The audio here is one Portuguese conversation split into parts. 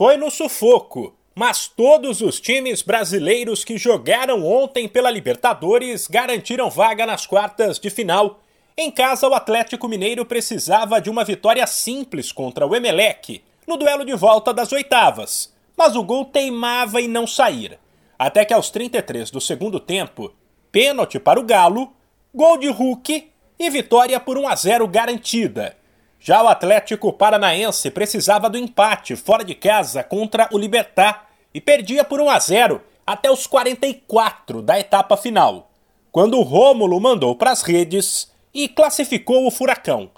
Foi no sufoco, mas todos os times brasileiros que jogaram ontem pela Libertadores garantiram vaga nas quartas de final. Em casa, o Atlético Mineiro precisava de uma vitória simples contra o Emelec no duelo de volta das oitavas, mas o gol teimava em não sair. Até que aos 33 do segundo tempo, pênalti para o Galo, gol de Hulk e vitória por 1 a 0 garantida. Já o Atlético Paranaense precisava do empate fora de casa contra o Libertar e perdia por 1 a 0 até os 44 da etapa final, quando o Rômulo mandou para as redes e classificou o Furacão.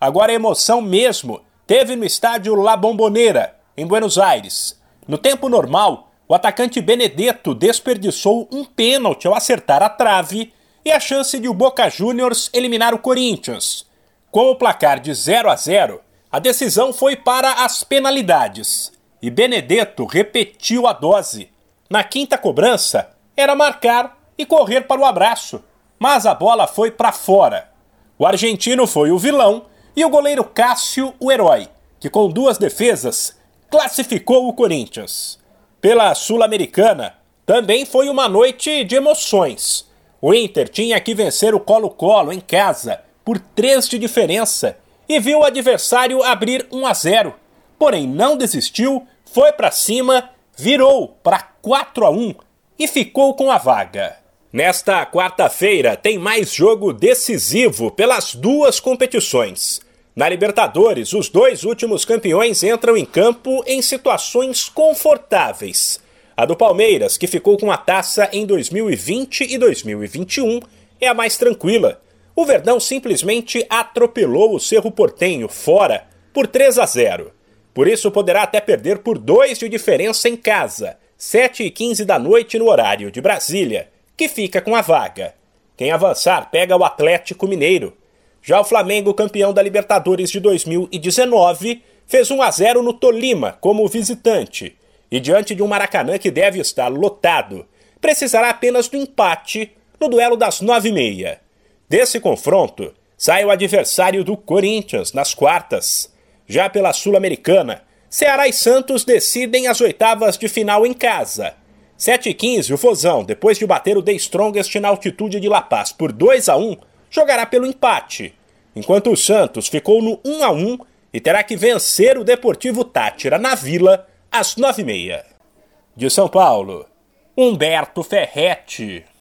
Agora a emoção mesmo teve no estádio La Bombonera, em Buenos Aires. No tempo normal, o atacante Benedetto desperdiçou um pênalti ao acertar a trave e a chance de o Boca Juniors eliminar o Corinthians. Com o placar de 0 a 0, a decisão foi para as penalidades e Benedetto repetiu a dose. Na quinta cobrança, era marcar e correr para o abraço, mas a bola foi para fora. O argentino foi o vilão e o goleiro Cássio o herói, que com duas defesas classificou o Corinthians. Pela Sul-Americana, também foi uma noite de emoções. O Inter tinha que vencer o Colo-Colo em casa por 3 de diferença e viu o adversário abrir 1 a 0. Porém, não desistiu, foi para cima, virou para 4 a 1 e ficou com a vaga. Nesta quarta-feira tem mais jogo decisivo pelas duas competições. Na Libertadores, os dois últimos campeões entram em campo em situações confortáveis. A do Palmeiras, que ficou com a taça em 2020 e 2021, é a mais tranquila o Verdão simplesmente atropelou o Cerro Portenho fora por 3 a 0. Por isso poderá até perder por 2 de diferença em casa, 7 e 15 da noite no horário de Brasília, que fica com a vaga. Quem avançar pega o Atlético Mineiro. Já o Flamengo, campeão da Libertadores de 2019, fez 1 a 0 no Tolima como visitante. E diante de um Maracanã que deve estar lotado, precisará apenas do empate no duelo das 9h30. Desse confronto, sai o adversário do Corinthians nas quartas. Já pela Sul-Americana, Ceará e Santos decidem as oitavas de final em casa. 7 e 15, o Fozão, depois de bater o The Strongest na altitude de La Paz por 2 a 1, jogará pelo empate, enquanto o Santos ficou no 1 a 1 e terá que vencer o Deportivo Tátira na Vila às 9h30. De São Paulo, Humberto Ferretti.